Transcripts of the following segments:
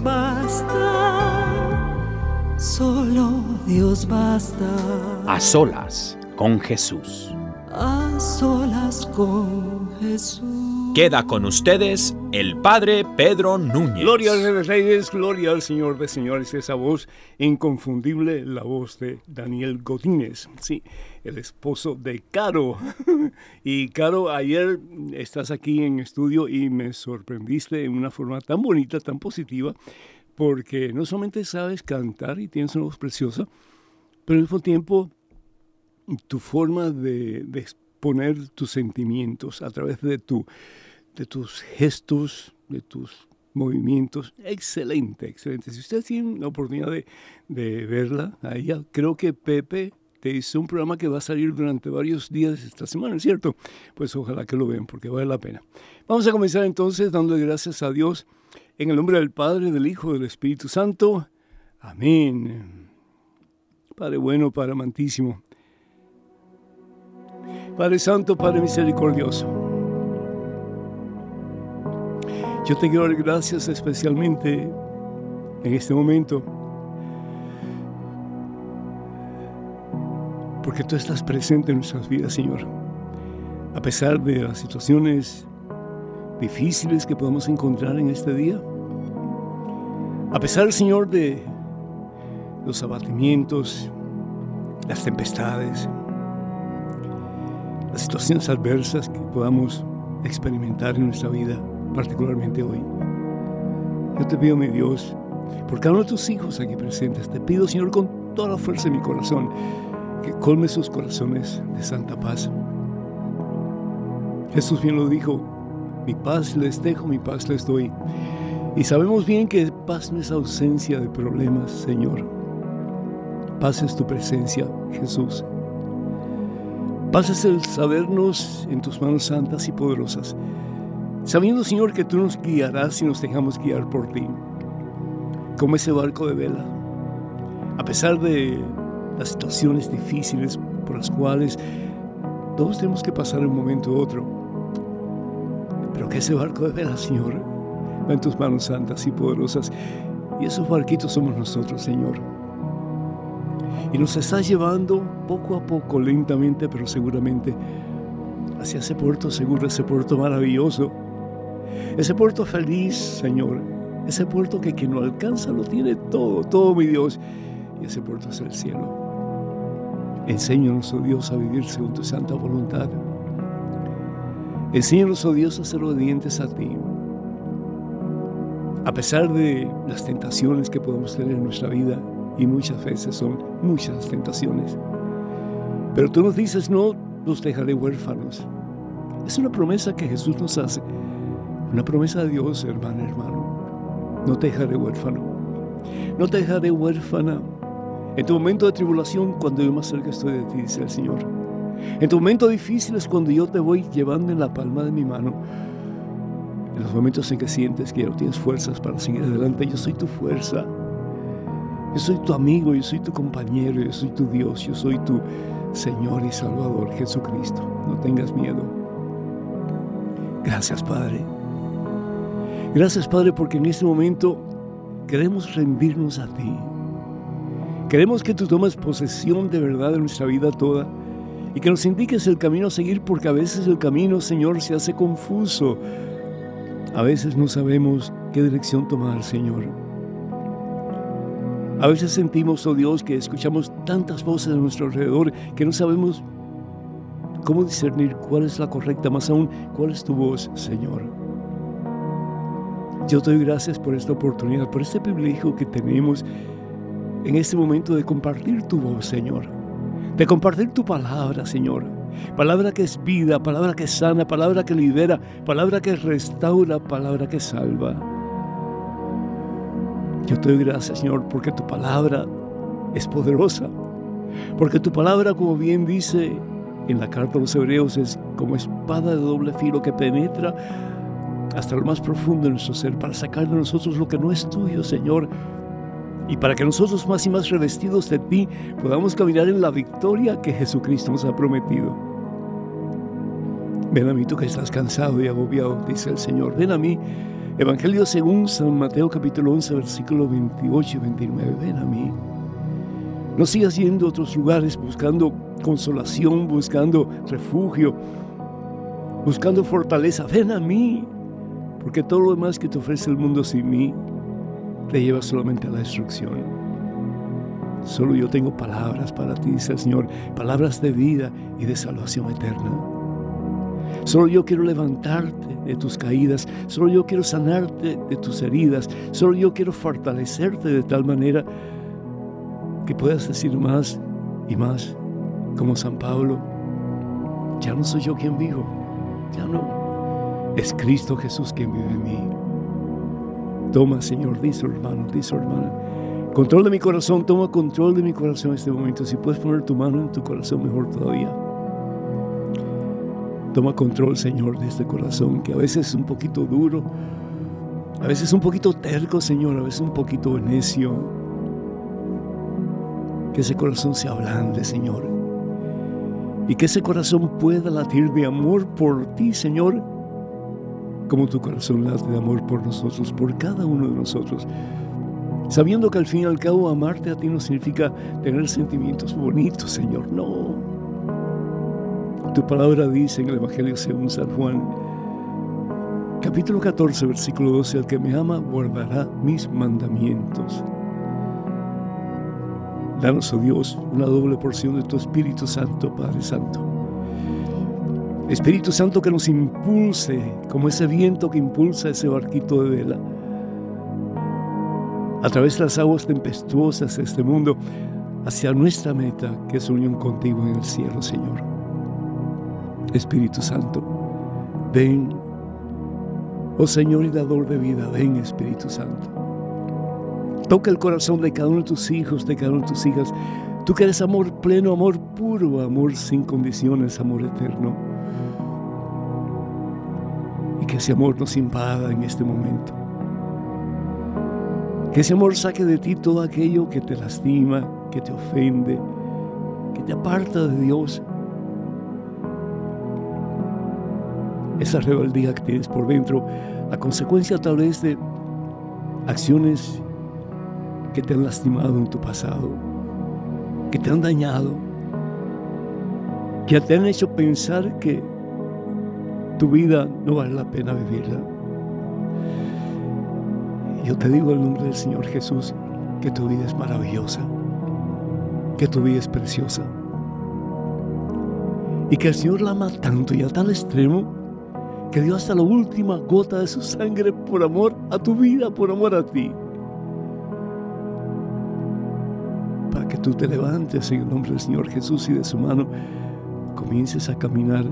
Dios basta, solo Dios basta. A solas con Jesús. A solas con Jesús. Queda con ustedes el Padre Pedro Núñez. Gloria al Rey Reyes, gloria al Señor de Señores, esa voz inconfundible, la voz de Daniel Godínez, sí, el esposo de Caro. Y Caro, ayer estás aquí en estudio y me sorprendiste en una forma tan bonita, tan positiva, porque no solamente sabes cantar y tienes una voz preciosa, pero al mismo tiempo tu forma de, de exponer tus sentimientos a través de tu de tus gestos, de tus movimientos. Excelente, excelente. Si ustedes tienen la oportunidad de, de verla, a ella, creo que Pepe te hizo un programa que va a salir durante varios días esta semana, ¿cierto? Pues ojalá que lo vean porque vale la pena. Vamos a comenzar entonces dándole gracias a Dios en el nombre del Padre, del Hijo, del Espíritu Santo. Amén. Padre bueno, Padre amantísimo. Padre Santo, Padre misericordioso. Yo te quiero dar gracias especialmente en este momento porque tú estás presente en nuestras vidas, Señor. A pesar de las situaciones difíciles que podemos encontrar en este día, a pesar, Señor, de los abatimientos, las tempestades, las situaciones adversas que podamos experimentar en nuestra vida particularmente hoy. Yo te pido, mi Dios, por cada uno de tus hijos aquí presentes, te pido, Señor, con toda la fuerza de mi corazón, que colme sus corazones de santa paz. Jesús bien lo dijo, mi paz les dejo, mi paz les doy. Y sabemos bien que paz no es ausencia de problemas, Señor. Paz es tu presencia, Jesús. Paz es el sabernos en tus manos santas y poderosas sabiendo, Señor, que tú nos guiarás y nos dejamos guiar por ti, como ese barco de vela. A pesar de las situaciones difíciles por las cuales todos tenemos que pasar un momento u otro, pero que ese barco de vela, Señor, va en tus manos santas y poderosas, y esos barquitos somos nosotros, Señor. Y nos estás llevando poco a poco, lentamente, pero seguramente, hacia ese puerto seguro, ese puerto maravilloso, ese puerto feliz, Señor. Ese puerto que quien lo alcanza lo tiene todo, todo mi Dios. Y ese puerto es el cielo. Enséñanos, oh Dios, a vivir según tu santa voluntad. Enséñanos, oh Dios, a ser obedientes a ti. A pesar de las tentaciones que podemos tener en nuestra vida, y muchas veces son muchas tentaciones. Pero tú nos dices, no los dejaré huérfanos. Es una promesa que Jesús nos hace. Una promesa de Dios, hermano, hermano. No te dejaré huérfano. No te dejaré huérfana. En tu momento de tribulación, cuando yo más cerca estoy de ti, dice el Señor. En tu momento difícil es cuando yo te voy llevando en la palma de mi mano. En los momentos en que sientes que no tienes fuerzas para seguir adelante, yo soy tu fuerza. Yo soy tu amigo, yo soy tu compañero, yo soy tu Dios, yo soy tu Señor y Salvador Jesucristo. No tengas miedo. Gracias, Padre. Gracias, Padre, porque en este momento queremos rendirnos a ti. Queremos que tú tomes posesión de verdad de nuestra vida toda y que nos indiques el camino a seguir porque a veces el camino, Señor, se hace confuso. A veces no sabemos qué dirección tomar, Señor. A veces sentimos, oh Dios, que escuchamos tantas voces a nuestro alrededor que no sabemos cómo discernir cuál es la correcta, más aún cuál es tu voz, Señor. Yo te doy gracias por esta oportunidad, por este privilegio que tenemos en este momento de compartir tu voz, Señor. De compartir tu palabra, Señor. Palabra que es vida, palabra que sana, palabra que libera, palabra que restaura, palabra que salva. Yo te doy gracias, Señor, porque tu palabra es poderosa. Porque tu palabra, como bien dice en la carta a los hebreos, es como espada de doble filo que penetra hasta lo más profundo de nuestro ser para sacar de nosotros lo que no es tuyo, Señor. Y para que nosotros más y más revestidos de ti podamos caminar en la victoria que Jesucristo nos ha prometido. Ven a mí tú que estás cansado y agobiado, dice el Señor. Ven a mí Evangelio según San Mateo capítulo 11, versículo 28 y 29. Ven a mí. No sigas yendo a otros lugares buscando consolación, buscando refugio, buscando fortaleza. Ven a mí. Porque todo lo demás que te ofrece el mundo sin mí te lleva solamente a la destrucción. Solo yo tengo palabras para ti, dice el Señor, palabras de vida y de salvación eterna. Solo yo quiero levantarte de tus caídas, solo yo quiero sanarte de tus heridas, solo yo quiero fortalecerte de tal manera que puedas decir más y más como San Pablo, ya no soy yo quien vivo, ya no, es Cristo Jesús quien vive en mí. Toma, Señor, dice hermano, dice hermana, control de mi corazón, toma control de mi corazón en este momento. Si puedes poner tu mano en tu corazón, mejor todavía. Toma control, Señor, de este corazón que a veces es un poquito duro, a veces un poquito terco, Señor, a veces un poquito necio. Que ese corazón se ablande, Señor. Y que ese corazón pueda latir de amor por ti, Señor, como tu corazón late de amor por nosotros, por cada uno de nosotros. Sabiendo que al fin y al cabo amarte a ti no significa tener sentimientos bonitos, Señor. No, tu palabra dice en el Evangelio según San Juan, capítulo 14, versículo 12, el que me ama guardará mis mandamientos. Danos, oh Dios, una doble porción de tu Espíritu Santo, Padre Santo. Espíritu Santo que nos impulse, como ese viento que impulsa ese barquito de vela, a través de las aguas tempestuosas de este mundo, hacia nuestra meta, que es unión contigo en el cielo, Señor. Espíritu Santo, ven, oh Señor y dador de vida, ven Espíritu Santo. Toca el corazón de cada uno de tus hijos, de cada una de tus hijas. Tú que eres amor pleno, amor puro, amor sin condiciones, amor eterno. Y que ese amor nos invada en este momento. Que ese amor saque de ti todo aquello que te lastima, que te ofende, que te aparta de Dios esa rebeldía que tienes por dentro, a consecuencia tal vez de acciones que te han lastimado en tu pasado, que te han dañado, que te han hecho pensar que tu vida no vale la pena vivirla. Yo te digo en nombre del Señor Jesús que tu vida es maravillosa, que tu vida es preciosa y que el Señor la ama tanto y a tal extremo que dio hasta la última gota de su sangre por amor a tu vida, por amor a ti. Para que tú te levantes en el nombre del Señor Jesús y de su mano comiences a caminar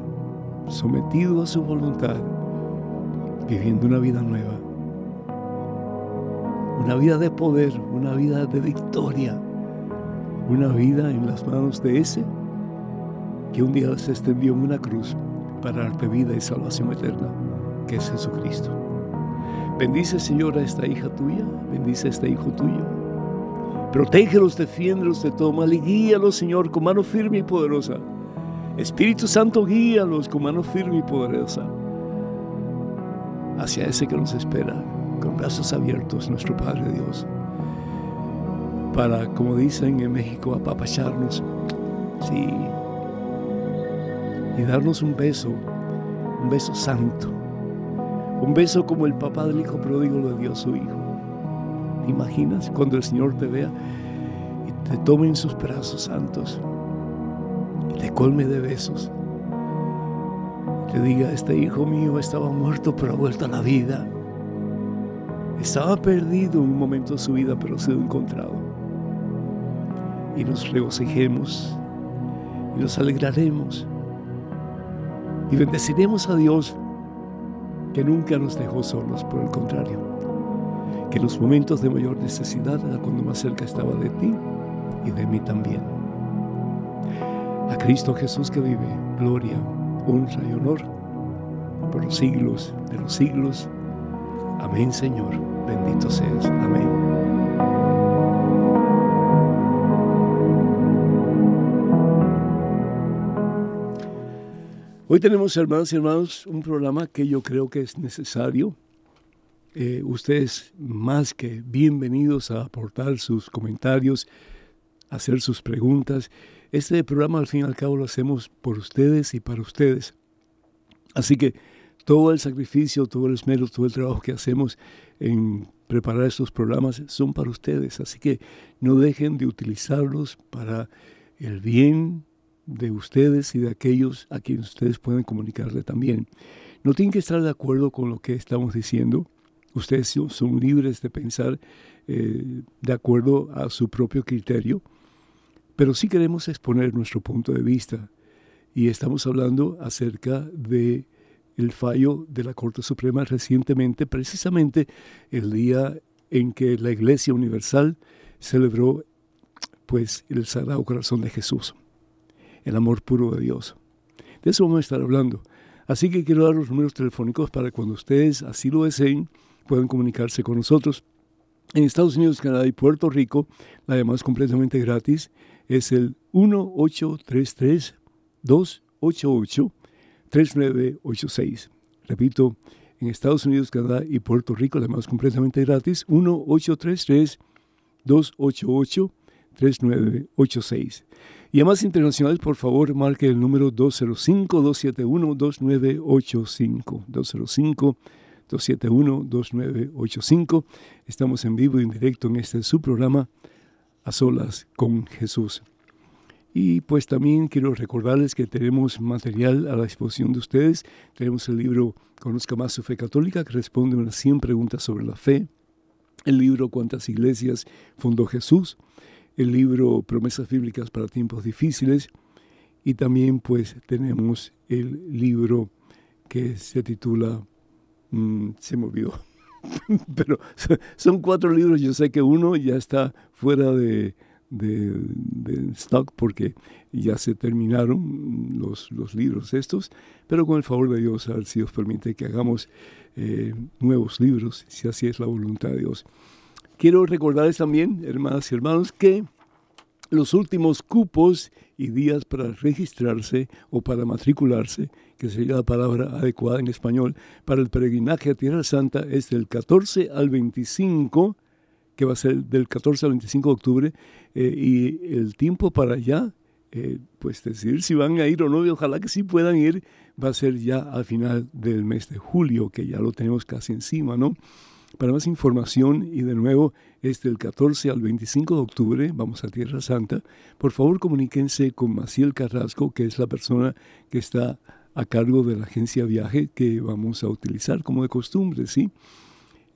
sometido a su voluntad, viviendo una vida nueva. Una vida de poder, una vida de victoria, una vida en las manos de ese que un día se extendió en una cruz para darte vida y salvación eterna, que es Jesucristo. Bendice, Señor, a esta hija tuya, bendice a este hijo tuyo. Protégelos, defiéndelos de todo mal y guíalos, Señor, con mano firme y poderosa. Espíritu Santo, guíalos con mano firme y poderosa hacia ese que nos espera, con brazos abiertos, nuestro Padre Dios, para, como dicen en México, apapacharnos, sí, y darnos un beso, un beso santo, un beso como el papá del hijo pródigo le dio a su hijo. ¿Te imaginas cuando el Señor te vea y te tome en sus brazos santos y te colme de besos? Te diga, este hijo mío estaba muerto pero ha vuelto a la vida. Estaba perdido en un momento de su vida pero ha sido encontrado. Y nos regocijemos y nos alegraremos y bendeciremos a Dios que nunca nos dejó solos, por el contrario, que en los momentos de mayor necesidad era cuando más cerca estaba de ti y de mí también. A Cristo Jesús que vive, gloria, honra y honor por los siglos de los siglos. Amén Señor, bendito seas. Amén. Hoy tenemos, hermanos y hermanos, un programa que yo creo que es necesario. Eh, ustedes más que bienvenidos a aportar sus comentarios, hacer sus preguntas. Este programa al fin y al cabo lo hacemos por ustedes y para ustedes. Así que todo el sacrificio, todo el esmero, todo el trabajo que hacemos en preparar estos programas son para ustedes. Así que no dejen de utilizarlos para el bien de ustedes y de aquellos a quienes ustedes pueden comunicarle también. No tienen que estar de acuerdo con lo que estamos diciendo. Ustedes son libres de pensar eh, de acuerdo a su propio criterio, pero sí queremos exponer nuestro punto de vista. Y estamos hablando acerca de el fallo de la Corte Suprema recientemente, precisamente el día en que la Iglesia Universal celebró pues el Sagrado Corazón de Jesús el amor puro de Dios. De eso vamos a estar hablando. Así que quiero dar los números telefónicos para cuando ustedes así lo deseen, puedan comunicarse con nosotros. En Estados Unidos, Canadá y Puerto Rico, la llamada es completamente gratis, es el 1833-288-3986. Repito, en Estados Unidos, Canadá y Puerto Rico, la llamada es completamente gratis, 1833-288-3986. Y a más internacionales, por favor, marque el número 205-271-2985. 205-271-2985. Estamos en vivo y en directo en este su programa, A Solas con Jesús. Y pues también quiero recordarles que tenemos material a la disposición de ustedes. Tenemos el libro Conozca más su fe católica, que responde unas 100 preguntas sobre la fe. El libro Cuántas iglesias fundó Jesús el libro Promesas Bíblicas para Tiempos Difíciles. Y también pues tenemos el libro que se titula, mm, se me olvidó, pero son cuatro libros, yo sé que uno ya está fuera de, stock porque ya se terminaron los, los, libros estos, pero con el favor de Dios, a si Dios permite que hagamos eh, nuevos libros, si así es la voluntad de Dios. Quiero recordarles también, hermanas y hermanos, que los últimos cupos y días para registrarse o para matricularse, que sería la palabra adecuada en español, para el peregrinaje a Tierra Santa es del 14 al 25, que va a ser del 14 al 25 de octubre, eh, y el tiempo para allá, eh, pues decidir si van a ir o no, y ojalá que sí puedan ir, va a ser ya al final del mes de julio, que ya lo tenemos casi encima, ¿no? Para más información y de nuevo es del 14 al 25 de octubre, vamos a Tierra Santa, por favor comuníquense con Maciel Carrasco, que es la persona que está a cargo de la agencia viaje que vamos a utilizar como de costumbre, ¿sí?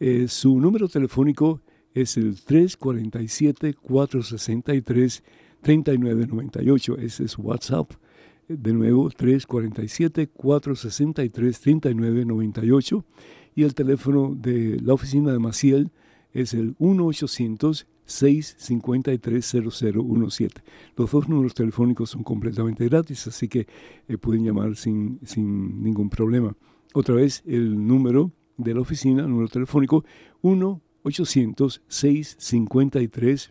Eh, su número telefónico es el 347-463-3998, ese es WhatsApp. De nuevo, 347-463-3998 y el teléfono de la oficina de Maciel es el 1-800-653-0017. Los dos números telefónicos son completamente gratis, así que eh, pueden llamar sin, sin ningún problema. Otra vez, el número de la oficina, el número telefónico, 1-800-653-0017.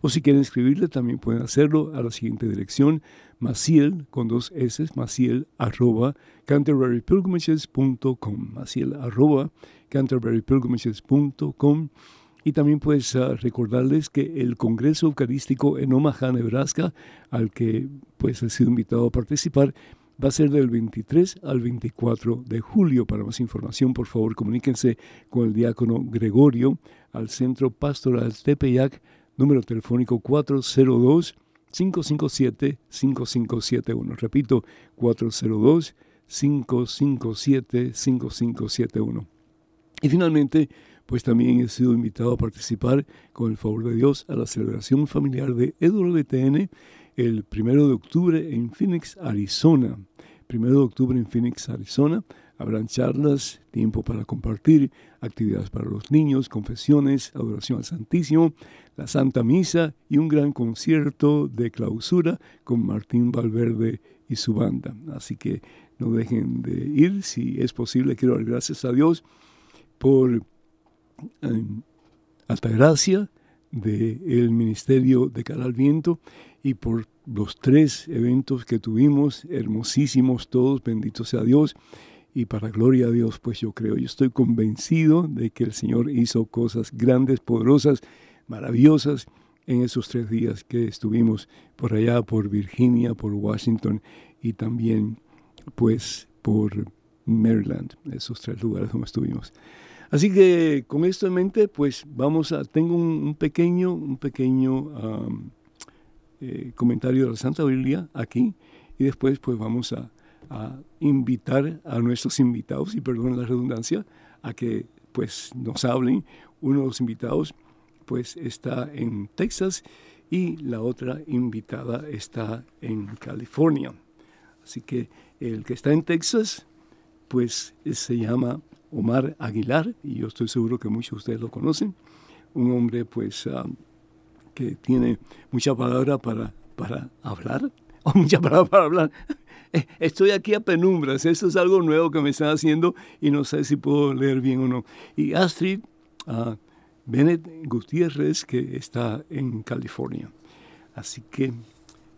O si quieren escribirle, también pueden hacerlo a la siguiente dirección, Maciel, con dos S, Maciel, arroba, canterburypilgrimages.com, Maciel, arroba, canterburypilgrimages.com. Y también pues recordarles que el Congreso Eucarístico en Omaha, Nebraska, al que pues he sido invitado a participar, va a ser del 23 al 24 de julio. Para más información, por favor, comuníquense con el diácono Gregorio al Centro Pastoral Tepeyac, número telefónico 402 557 5571. Repito, 402 557 5571. Y finalmente, pues también he sido invitado a participar, con el favor de Dios, a la celebración familiar de EWTN el primero de octubre en Phoenix, Arizona. Primero de octubre en Phoenix, Arizona. Habrán charlas, tiempo para compartir, actividades para los niños, confesiones, adoración al Santísimo, la Santa Misa y un gran concierto de clausura con Martín Valverde y su banda. Así que no dejen de ir, si es posible. Quiero dar gracias a Dios por eh, alta gracia del Ministerio de Cara al Viento y por los tres eventos que tuvimos, hermosísimos todos, bendito sea Dios. Y para gloria a Dios, pues yo creo, yo estoy convencido de que el Señor hizo cosas grandes, poderosas, maravillosas en esos tres días que estuvimos por allá, por Virginia, por Washington y también pues por Maryland, esos tres lugares donde estuvimos. Así que con esto en mente, pues vamos a, tengo un, pequeño, un pequeño eh, comentario de la Santa Biblia aquí y después pues vamos a, invitar a nuestros invitados, y perdón la redundancia, a que pues nos hablen. Uno de los invitados pues está en Texas y la otra invitada está en California. Así que el que está en Texas pues se llama Omar Aguilar, y yo estoy seguro que muchos de ustedes lo conocen, un hombre pues ah, que tiene mucha palabra para, para hablar, o mucha palabra para hablar. Eh, estoy aquí a penumbras, eso es algo nuevo que me están haciendo y no sé si puedo leer bien o no. Y Astrid uh, Bennett Gutiérrez, que está en California. Así que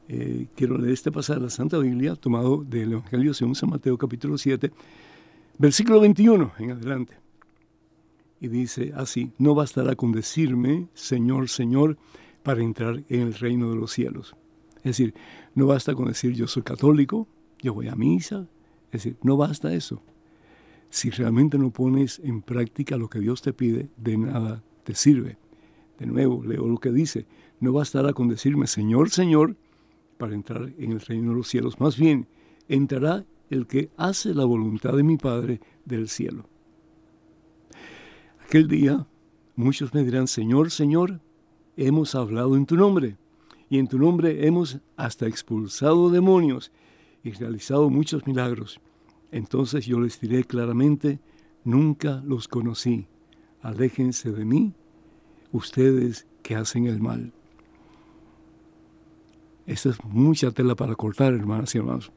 eh, quiero leer este pasaje de la Santa Biblia, tomado del Evangelio según San Mateo capítulo 7, Versículo 21 en adelante. Y dice así, no bastará con decirme, Señor, Señor, para entrar en el reino de los cielos. Es decir, no basta con decir yo soy católico, yo voy a misa. Es decir, no basta eso. Si realmente no pones en práctica lo que Dios te pide, de nada te sirve. De nuevo, leo lo que dice, no bastará con decirme Señor, Señor, para entrar en el reino de los cielos. Más bien, entrará el que hace la voluntad de mi Padre del cielo. Aquel día muchos me dirán, Señor, Señor, hemos hablado en tu nombre, y en tu nombre hemos hasta expulsado demonios y realizado muchos milagros. Entonces yo les diré claramente, nunca los conocí. Aléjense de mí, ustedes que hacen el mal. Esta es mucha tela para cortar, hermanas y hermanos.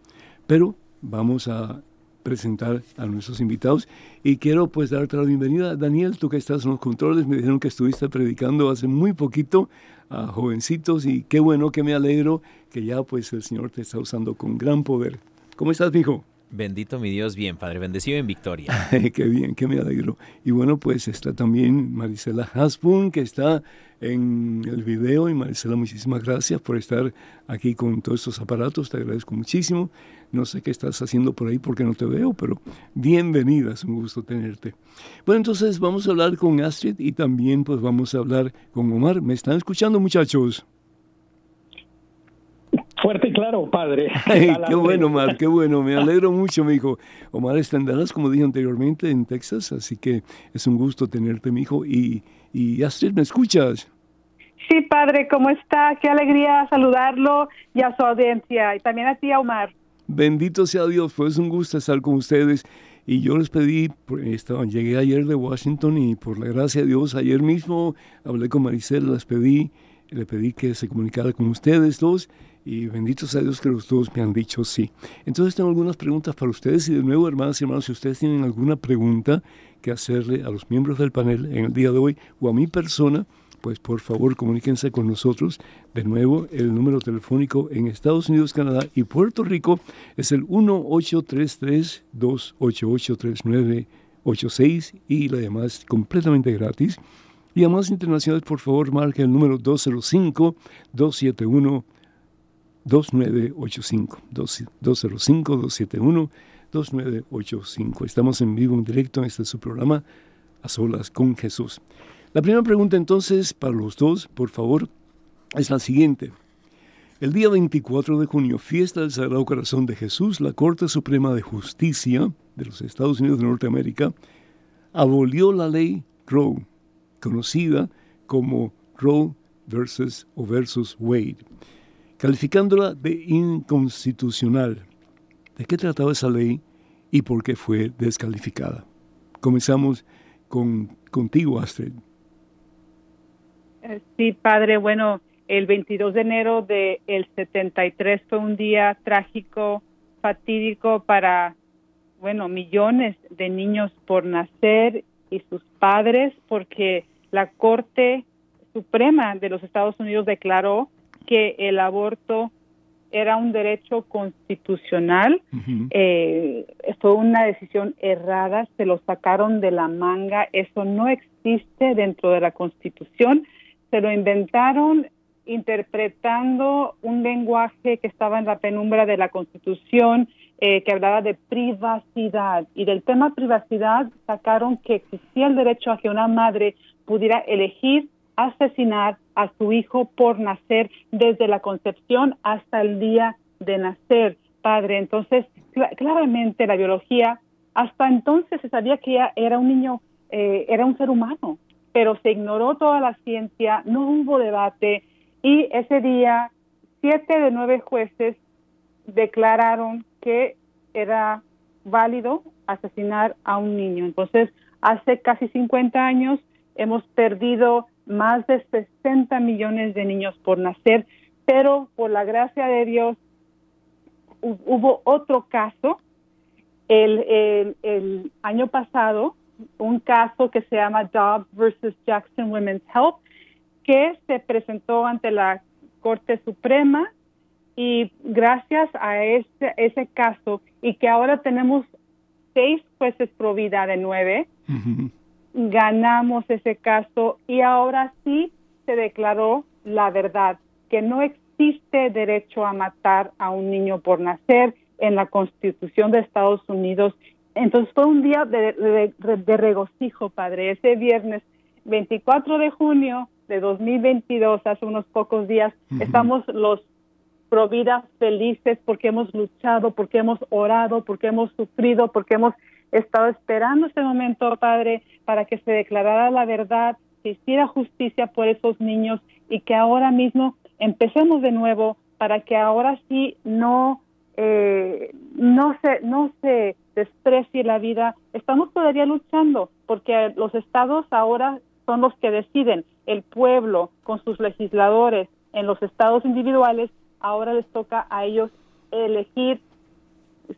Pero vamos a presentar a nuestros invitados y quiero pues darte la bienvenida. Daniel, tú que estás en los controles, me dijeron que estuviste predicando hace muy poquito a jovencitos y qué bueno que me alegro que ya pues el Señor te está usando con gran poder. ¿Cómo estás, hijo? Bendito mi Dios, bien, Padre, bendecido en victoria. Qué bien, que me alegro. Y bueno, pues está también Marisela Hasbun, que está en el video. Y Marisela, muchísimas gracias por estar aquí con todos estos aparatos, te agradezco muchísimo. No sé qué estás haciendo por ahí porque no te veo, pero bienvenida, es un gusto tenerte. Bueno, entonces vamos a hablar con Astrid y también pues vamos a hablar con Omar. ¿Me están escuchando, muchachos? Fuerte y claro, padre. qué bueno, Omar, qué bueno. Me alegro mucho, mi hijo. Omar está en Dallas, como dije anteriormente, en Texas, así que es un gusto tenerte, mi hijo. Y, y Astrid, ¿me escuchas? Sí, padre, ¿cómo está? Qué alegría saludarlo y a su audiencia, y también a ti, Omar. Bendito sea Dios, pues un gusto estar con ustedes. Y yo les pedí, estaba, llegué ayer de Washington y por la gracia de Dios, ayer mismo hablé con Maricela, les pedí, le pedí que se comunicara con ustedes dos y bendito sea Dios que los dos me han dicho sí. Entonces tengo algunas preguntas para ustedes y de nuevo, hermanas y hermanos, si ustedes tienen alguna pregunta que hacerle a los miembros del panel en el día de hoy o a mi persona, pues por favor comuníquense con nosotros. De nuevo, el número telefónico en Estados Unidos, Canadá y Puerto Rico es el 1-833-288-3986 y la llamada es completamente gratis. Llamadas internacionales, por favor, marque el número 205-271-2985. 205-271-2985. Estamos en vivo, en directo, en este su programa, A Solas con Jesús. La primera pregunta entonces para los dos, por favor, es la siguiente. El día 24 de junio, fiesta del Sagrado Corazón de Jesús, la Corte Suprema de Justicia de los Estados Unidos de Norteamérica abolió la ley Roe, conocida como Roe versus o versus Wade, calificándola de inconstitucional. ¿De qué trataba esa ley y por qué fue descalificada? Comenzamos con, contigo, Astrid. Sí, padre, bueno, el 22 de enero del el 73 fue un día trágico, fatídico para, bueno, millones de niños por nacer y sus padres, porque la Corte Suprema de los Estados Unidos declaró que el aborto era un derecho constitucional. eh, fue una decisión errada, se lo sacaron de la manga, eso no existe dentro de la Constitución, se lo inventaron interpretando un lenguaje que estaba en la penumbra de la Constitución, eh, que hablaba de privacidad. Y del tema privacidad sacaron que existía el derecho a que una madre pudiera elegir asesinar a su hijo por nacer desde la concepción hasta el día de nacer, padre. Entonces, claramente la biología, hasta entonces se sabía que era un niño, eh, era un ser humano, pero se ignoró toda la ciencia, no hubo debate, y ese día, siete de nueve jueces declararon que era válido asesinar a un niño. Entonces, hace casi 50 años hemos perdido más de 60 millones de niños por nacer, pero por la gracia de Dios hubo otro caso el, el, el año pasado, un caso que se llama Dobbs versus Jackson Women's Health, que se presentó ante la Corte Suprema y gracias a ese, ese caso y que ahora tenemos seis jueces pro vida de nueve, ganamos ese caso y ahora sí se declaró la verdad, que no existe derecho a matar a un niño por nacer en la Constitución de Estados Unidos. Entonces fue un día de, de, de regocijo, padre. Ese viernes 24 de junio de 2022, hace unos pocos días, estamos los providas felices porque hemos luchado, porque hemos orado, porque hemos sufrido, porque hemos estado esperando este momento, Padre, para que se declarara la verdad, se hiciera justicia por esos niños y que ahora mismo empecemos de nuevo para que ahora sí no eh, no se no se desprecie la vida. Estamos todavía luchando porque los estados ahora son los que deciden el pueblo con sus legisladores en los estados individuales, ahora les toca a ellos elegir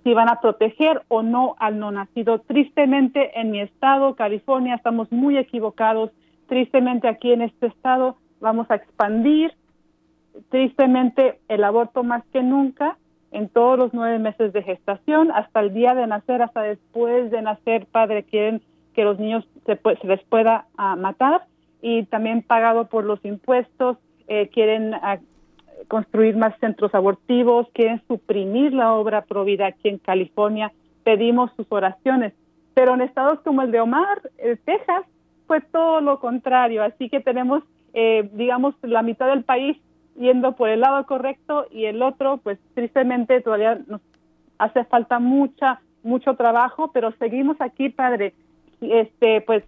si van a proteger o no al no nacido. Tristemente en mi estado, California, estamos muy equivocados. Tristemente aquí en este estado vamos a expandir tristemente el aborto más que nunca en todos los nueve meses de gestación, hasta el día de nacer, hasta después de nacer, padre, quieren que los niños se, se les pueda uh, matar. Y también pagado por los impuestos, eh, quieren uh, construir más centros abortivos, quieren suprimir la obra Provida aquí en California, pedimos sus oraciones, pero en estados como el de Omar, el Texas, fue todo lo contrario, así que tenemos, eh, digamos, la mitad del país yendo por el lado correcto y el otro, pues tristemente todavía nos hace falta mucha, mucho trabajo, pero seguimos aquí, Padre, este, pues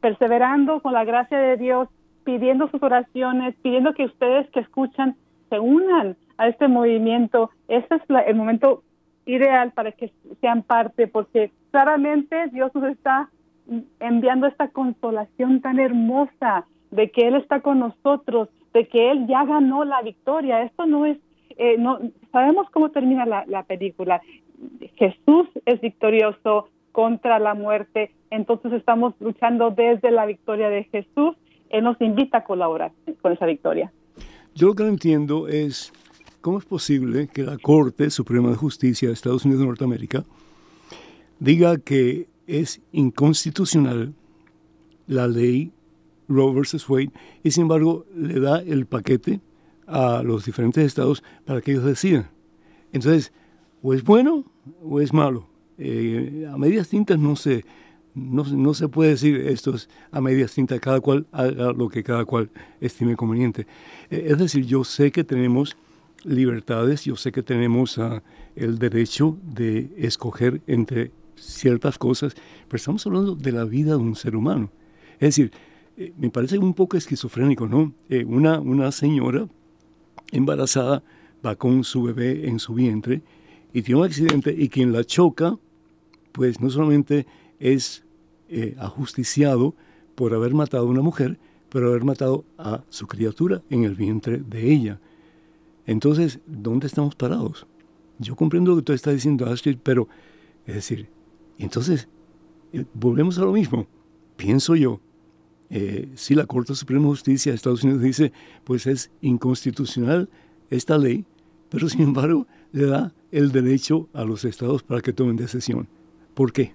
perseverando con la gracia de Dios, pidiendo sus oraciones, pidiendo que ustedes que escuchan se unan a este movimiento. Ese es la, el momento ideal para que sean parte, porque claramente Dios nos está enviando esta consolación tan hermosa de que Él está con nosotros, de que Él ya ganó la victoria. Esto no es, eh, no sabemos cómo termina la, la película. Jesús es victorioso contra la muerte, entonces estamos luchando desde la victoria de Jesús. Él nos invita a colaborar con esa victoria. Yo lo que no entiendo es cómo es posible que la Corte Suprema de Justicia de Estados Unidos de Norteamérica diga que es inconstitucional la ley Roe versus Wade, y sin embargo le da el paquete a los diferentes estados para que ellos decidan. Entonces, o es bueno o es malo. Eh, a medias tintas no se, no, se puede decir esto es a medias tintas, cada cual haga lo que cada cual estime conveniente. Eh, es decir, yo sé que tenemos libertades, yo sé que tenemos ah, el derecho de escoger entre ciertas cosas, pero estamos hablando de la vida de un ser humano. Es decir, eh, me parece un poco esquizofrénico, ¿no? una, una señora embarazada va con su bebé en su vientre y tiene un accidente y quien la choca, pues no solamente es eh, ajusticiado por haber matado a una mujer, pero haber matado a su criatura en el vientre de ella. Entonces, ¿dónde estamos parados? Yo comprendo lo que tú estás diciendo, Astrid, pero, es decir, entonces, eh, volvemos a lo mismo. Pienso yo, eh, si la Corte Suprema de Justicia de Estados Unidos dice, pues es inconstitucional esta ley, pero sin embargo le da el derecho a los estados para que tomen decisión. ¿Por qué?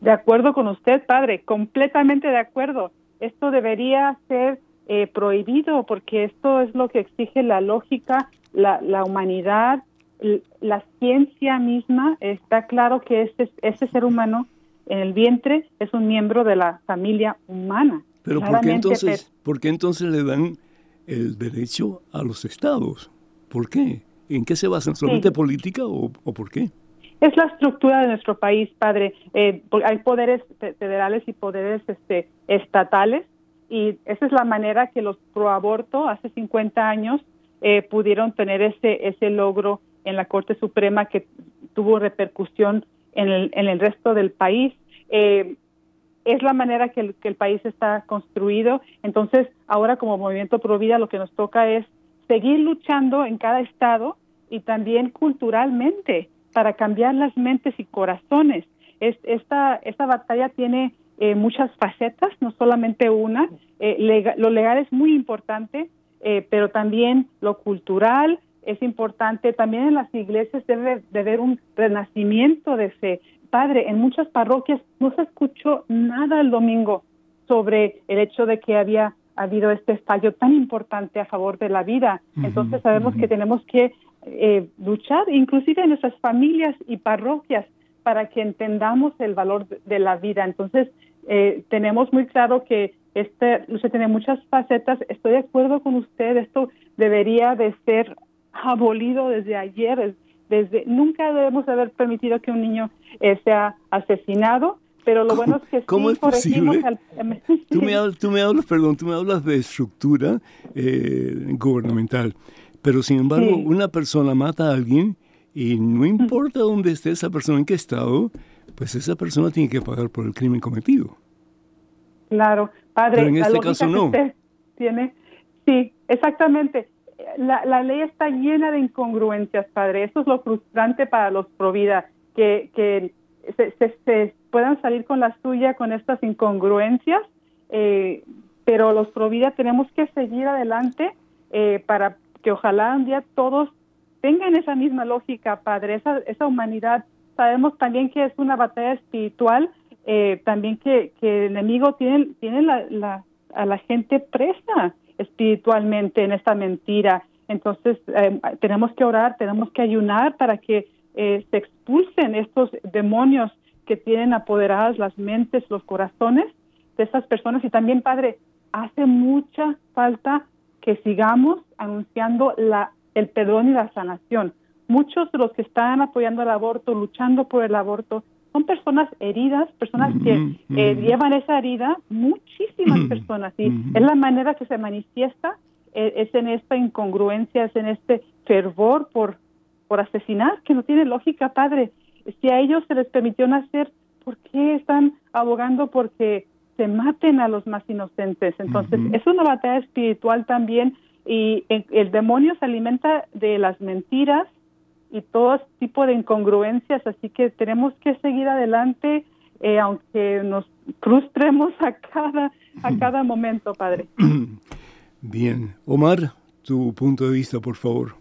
De acuerdo con usted, padre, completamente de acuerdo. Esto debería ser eh, prohibido porque esto es lo que exige la lógica, la, la humanidad, la ciencia misma. Está claro que este, este ser humano el vientre es un miembro de la familia humana. Pero ¿por qué, entonces, ¿por qué entonces le dan el derecho a los estados? ¿Por qué? ¿En qué se basa? ¿Solamente política o, por qué? Es la estructura de nuestro país, padre. Eh, hay poderes federales y poderes este, estatales y esa es la manera que los proaborto hace 50 años eh, pudieron tener ese, ese logro en la Corte Suprema que tuvo repercusión en el, en el resto del país. Eh, es la manera que el, que el país está construido. Entonces, ahora como Movimiento Pro Vida lo que nos toca es seguir luchando en cada estado y también culturalmente para cambiar las mentes y corazones. Es, esta, esta batalla tiene eh, muchas facetas, no solamente una. Eh, lo legal es muy importante, eh, pero también lo cultural es importante. También en las iglesias debe de haber un renacimiento de fe. Padre, en muchas parroquias no se escuchó nada el domingo sobre el hecho de que había ha habido este fallo tan importante a favor de la vida. Entonces sabemos que tenemos que eh, luchar, inclusive en nuestras familias y parroquias, para que entendamos el valor de la vida. Entonces eh, tenemos muy claro que este lucha tiene muchas facetas. Estoy de acuerdo con usted. Esto debería de ser abolido desde ayer. Desde nunca debemos haber permitido que un niño eh, sea asesinado pero lo bueno es que ¿cómo es posible? tú, me hablas, tú me hablas, perdón, tú me hablas de estructura eh, gubernamental, pero sin embargo una persona mata a alguien y no importa dónde esté esa persona, en qué estado, pues esa persona tiene que pagar por el crimen cometido. Claro, padre. Pero en este caso no. Tiene, sí, exactamente. La, la, ley está llena de incongruencias, padre. Eso es lo frustrante para los Provida, que, que se, se, puedan salir con la suya con estas incongruencias, eh, pero los Provida tenemos que seguir adelante eh, para que ojalá un día todos tengan esa misma lógica, Padre, esa, esa humanidad. Sabemos también que es una batalla espiritual, eh, también que, que, el enemigo tiene, tiene la, a la gente presa espiritualmente en esta mentira. Entonces, tenemos que orar, tenemos que ayunar para que se expulsen estos demonios que tienen apoderadas las mentes, los corazones de esas personas. Y también, Padre, hace mucha falta que sigamos anunciando la, el perdón y la sanación. Muchos de los que están apoyando el aborto, luchando por el aborto, son personas heridas, personas que eh, llevan esa herida, muchísimas personas. Y es la manera que se manifiesta, eh, es en esta incongruencia, es en este fervor por, por asesinar, que no tiene lógica, Padre si a ellos se les permitió nacer, ¿por qué están abogando porque se maten a los más inocentes? Entonces, es una batalla espiritual también y el, demonio se alimenta de las mentiras y todo tipo de incongruencias, así que tenemos que seguir adelante eh, aunque nos frustremos a cada, a cada momento, Padre. Bien. Omar, tu punto de vista, por favor.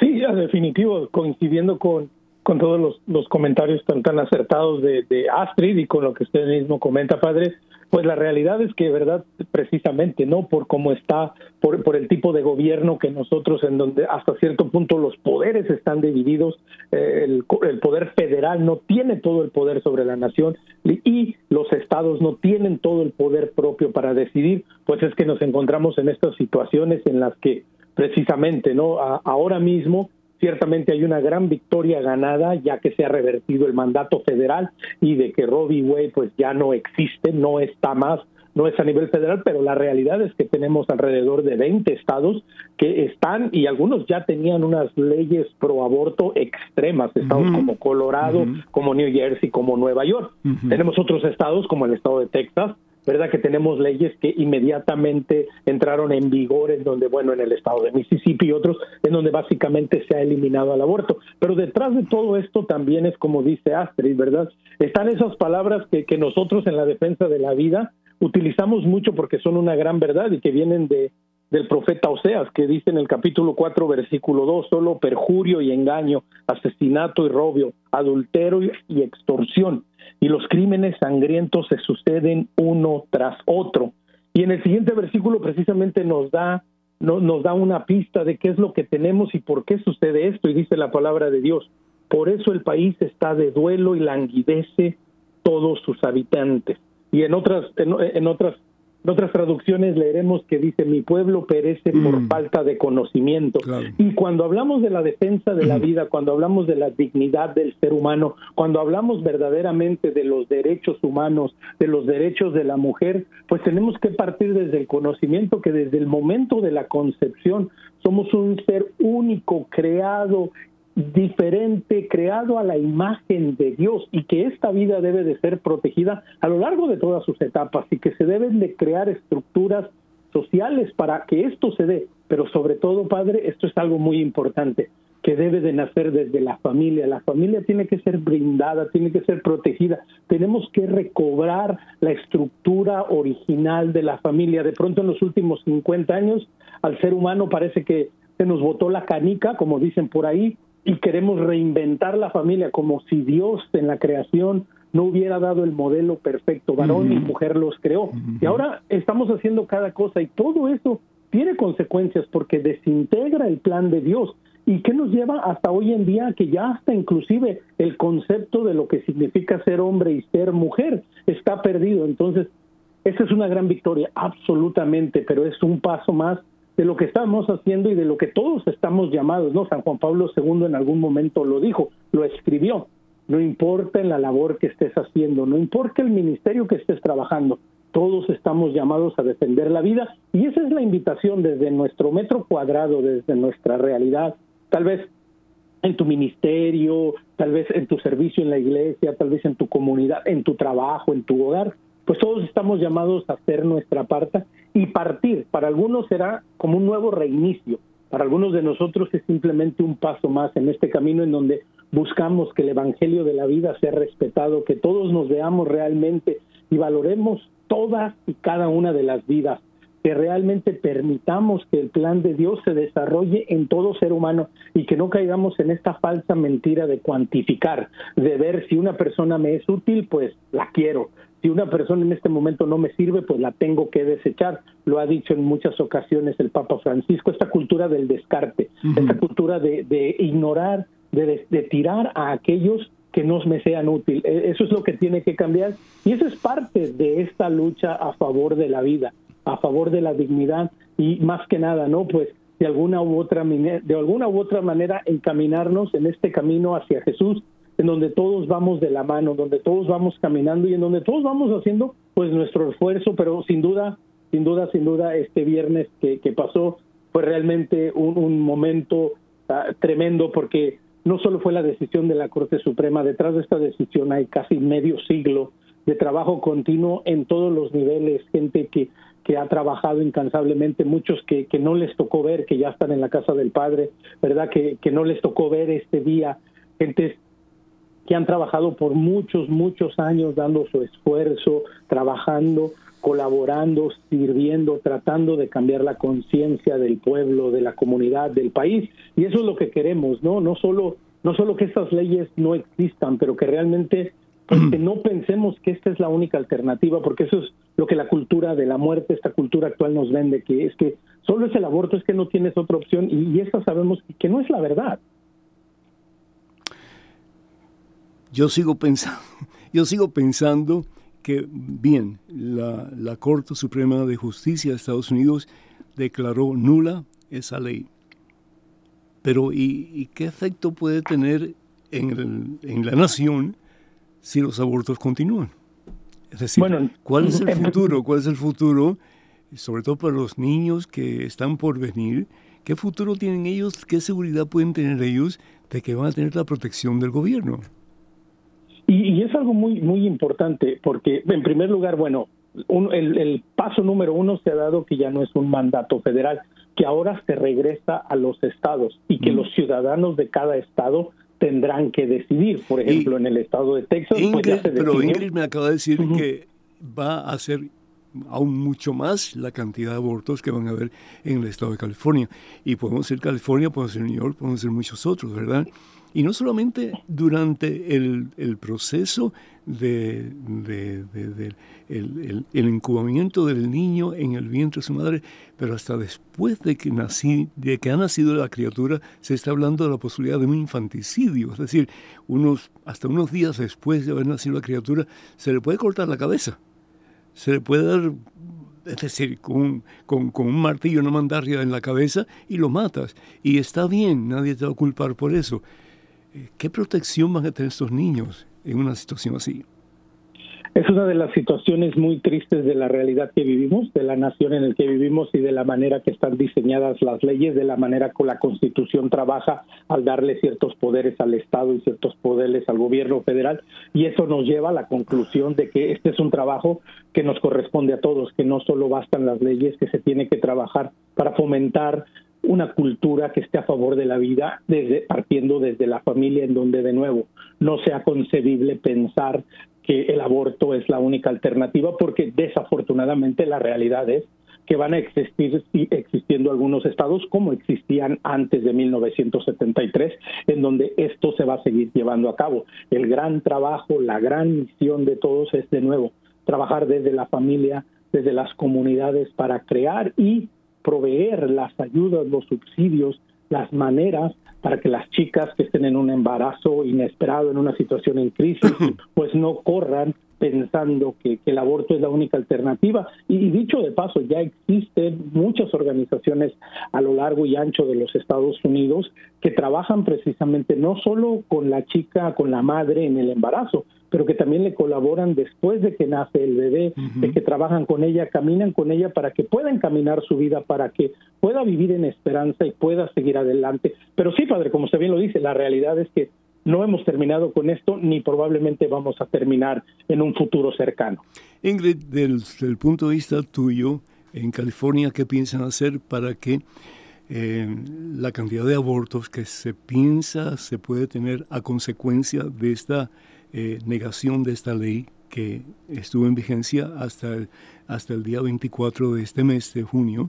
Sí, definitivo, coincidiendo con, con todos los, comentarios tan, tan acertados de, Astrid y con lo que usted mismo comenta, padre. Pues la realidad es que, verdad, precisamente, ¿no? Por cómo está, por, por el tipo de gobierno que nosotros, en donde hasta cierto punto los poderes están divididos, eh, el, el, poder federal no tiene todo el poder sobre la nación y los estados no tienen todo el poder propio para decidir, pues es que nos encontramos en estas situaciones en las que precisamente, ¿no? A, ahora mismo ciertamente hay una gran victoria ganada ya que se ha revertido el mandato federal y de que Robbie Wade pues ya no existe, no está más, no es a nivel federal, pero la realidad es que tenemos alrededor de 20 estados que están y algunos ya tenían unas leyes pro aborto extremas, estados como Colorado, como New Jersey, como Nueva York. Tenemos otros estados como el estado de Texas ¿verdad? Que tenemos leyes que inmediatamente entraron en vigor en donde, bueno, en el estado de Mississippi y otros, en donde básicamente se ha eliminado el aborto. Pero detrás de todo esto también es como dice Astrid, ¿verdad? Están esas palabras que, que nosotros en la defensa de la vida utilizamos mucho porque son una gran verdad y que vienen de, del profeta Oseas, que dice en el capítulo 4, versículo 2, solo perjurio y engaño, asesinato y robio, adulterio y extorsión y los crímenes sangrientos se suceden uno tras otro. Y en el siguiente versículo precisamente nos da nos da una pista de qué es lo que tenemos y por qué sucede esto y dice la palabra de Dios. Por eso el país está de duelo y languidece todos sus habitantes. Y en otras en otras en otras traducciones leeremos que dice, mi pueblo perece por mm. falta de conocimiento. Y cuando hablamos de la defensa de la mm. vida, cuando hablamos de la dignidad del ser humano, cuando hablamos verdaderamente de los derechos humanos, de los derechos de la mujer, pues tenemos que partir desde el conocimiento que desde el momento de la concepción somos un ser único, creado diferente, creado a la imagen de Dios y que esta vida debe de ser protegida a lo largo de todas sus etapas y que se deben de crear estructuras sociales para que esto se dé. Pero sobre todo, Padre, esto es algo muy importante, que debe de nacer desde la familia. La familia tiene que ser brindada, tiene que ser protegida. Tenemos que recobrar la estructura original de la familia. De pronto en los últimos 50 años al ser humano parece que se nos botó la canica, como dicen por ahí, y queremos reinventar la familia como si Dios en la creación no hubiera dado el modelo perfecto, varón y mujer los creó. Y ahora estamos haciendo cada cosa y todo eso tiene consecuencias porque desintegra el plan de Dios. ¿Y qué nos lleva hasta hoy en día que ya hasta inclusive el concepto de lo que significa ser hombre y ser mujer está perdido? Entonces, esa es una gran victoria, absolutamente, pero es un paso más de lo que estamos haciendo y de lo que todos estamos llamados, ¿no? San Juan Pablo II en algún momento lo dijo, lo escribió. No importa en la labor que estés haciendo, no importa el ministerio que estés trabajando, todos estamos llamados a defender la vida y esa es la invitación desde nuestro metro cuadrado, desde nuestra realidad, tal vez en tu ministerio, tal vez en tu servicio en la iglesia, tal vez en tu comunidad, en tu trabajo, en tu hogar, pues todos estamos llamados a hacer nuestra parte y partir. Para algunos será como un nuevo reinicio, para algunos de nosotros es simplemente un paso más en este camino en donde buscamos que el Evangelio de la vida sea respetado, que todos nos veamos realmente y valoremos todas y cada una de las vidas, que realmente permitamos que el plan de Dios se desarrolle en todo ser humano y que no caigamos en esta falsa mentira de cuantificar, de ver si una persona me es útil, pues la quiero, si una persona en este momento no me sirve, pues la tengo que desechar. Lo ha dicho en muchas ocasiones el Papa Francisco, esta cultura del descarte, esta cultura de, ignorar, de, de, tirar a aquellos que no me sean útiles. E, eso es lo que tiene que cambiar y eso es parte de esta lucha a favor de la vida, a favor de la dignidad y más que nada, ¿no? Pues de alguna u otra de alguna u otra manera encaminarnos en este camino hacia Jesús en donde todos vamos de la mano, donde todos vamos caminando y en donde todos vamos haciendo pues nuestro esfuerzo, pero sin duda, sin duda, sin duda, este viernes que, que pasó fue realmente un, momento ah, tremendo porque no solo fue la decisión de la Corte Suprema, detrás de esta decisión hay casi medio siglo de trabajo continuo en todos los niveles, gente que, que ha trabajado incansablemente, muchos que, que no les tocó ver, que ya están en la casa del Padre, ¿verdad? Que, que no les tocó ver este día, gente que han trabajado por muchos, muchos años dando su esfuerzo, trabajando, colaborando, sirviendo, tratando de cambiar la conciencia del pueblo, de la comunidad, del país. Y eso es lo que queremos, ¿no? No solo, no solo que estas leyes no existan, pero que realmente pues, que no pensemos que esta es la única alternativa, porque eso es lo que la cultura de la muerte, esta cultura actual nos vende, que es que solo es el aborto, es que no tienes otra opción y, y esta sabemos que no es la verdad. Yo sigo pensando, yo sigo pensando que, bien, la, la Corte Suprema de Justicia de Estados Unidos declaró nula esa ley. Pero ¿y, qué efecto puede tener en, en, la nación si los abortos continúan? Es decir, ¿cuál es el futuro? ¿Cuál es el futuro, sobre todo para los niños que están por venir? ¿Qué futuro tienen ellos? ¿Qué seguridad pueden tener ellos de que van a tener la protección del gobierno? Y, es algo muy, muy importante, porque en primer lugar, bueno, el, paso número uno se ha dado que ya no es un mandato federal, que ahora se regresa a los estados y que mm. los ciudadanos de cada estado tendrán que decidir. Por ejemplo, en el estado de Texas. pues pero Ingrid me acaba de decir que va a ser aún mucho más la cantidad de abortos que van a haber en el estado de California. Y podemos ser California, podemos ser New York, podemos ser muchos otros, ¿verdad? Y no solamente durante el, el proceso de, el, el, incubamiento del niño en el vientre de su madre, pero hasta después de que, nací, de que ha nacido la criatura, se está hablando de la posibilidad de un infanticidio. Es decir, unos, hasta unos días después de haber nacido la criatura, se le puede cortar la cabeza. Se le puede dar es decir, con, con, con, un martillo, una mandarria en la cabeza y lo matas. Y está bien, nadie te va a culpar por eso. ¿Qué protección van a tener estos niños en una situación así? Es una de las situaciones muy tristes de la realidad que vivimos, de la nación en la que vivimos y de la manera que están diseñadas las leyes, de la manera que la Constitución trabaja al darle ciertos poderes al Estado y ciertos poderes al gobierno federal. Y eso nos lleva a la conclusión de que este es un trabajo que nos corresponde a todos, que no solo bastan las leyes, que se tiene que trabajar para fomentar una cultura que esté a favor de la vida, desde, partiendo desde la familia, en donde de nuevo no sea concebible pensar que el aborto es la única alternativa, porque desafortunadamente la realidad es que van a existir existiendo algunos estados como existían antes de 1973, en donde esto se va a seguir llevando a cabo. El gran trabajo, la gran misión de todos es de nuevo trabajar desde la familia, desde las comunidades para crear y proveer las ayudas, los subsidios, las maneras para que las chicas que estén en un embarazo inesperado, en una situación en crisis, pues no corran pensando que, el aborto es la única alternativa. Y, dicho de paso, ya existen muchas organizaciones a lo largo y ancho de los Estados Unidos que trabajan precisamente no solo con la chica, con la madre en el embarazo, pero que también le colaboran después de que nace el bebé, de que trabajan con ella, caminan con ella para que pueda encaminar su vida, para que pueda vivir en esperanza y pueda seguir adelante. Pero sí, padre, como usted bien lo dice, la realidad es que no hemos terminado con esto ni probablemente vamos a terminar en un futuro cercano. Ingrid, desde el punto de vista tuyo, en California, ¿qué piensan hacer para que eh, la cantidad de abortos que se piensa se puede tener a consecuencia de esta eh, negación de esta ley que estuvo en vigencia hasta el, hasta el día 24 de este mes de junio,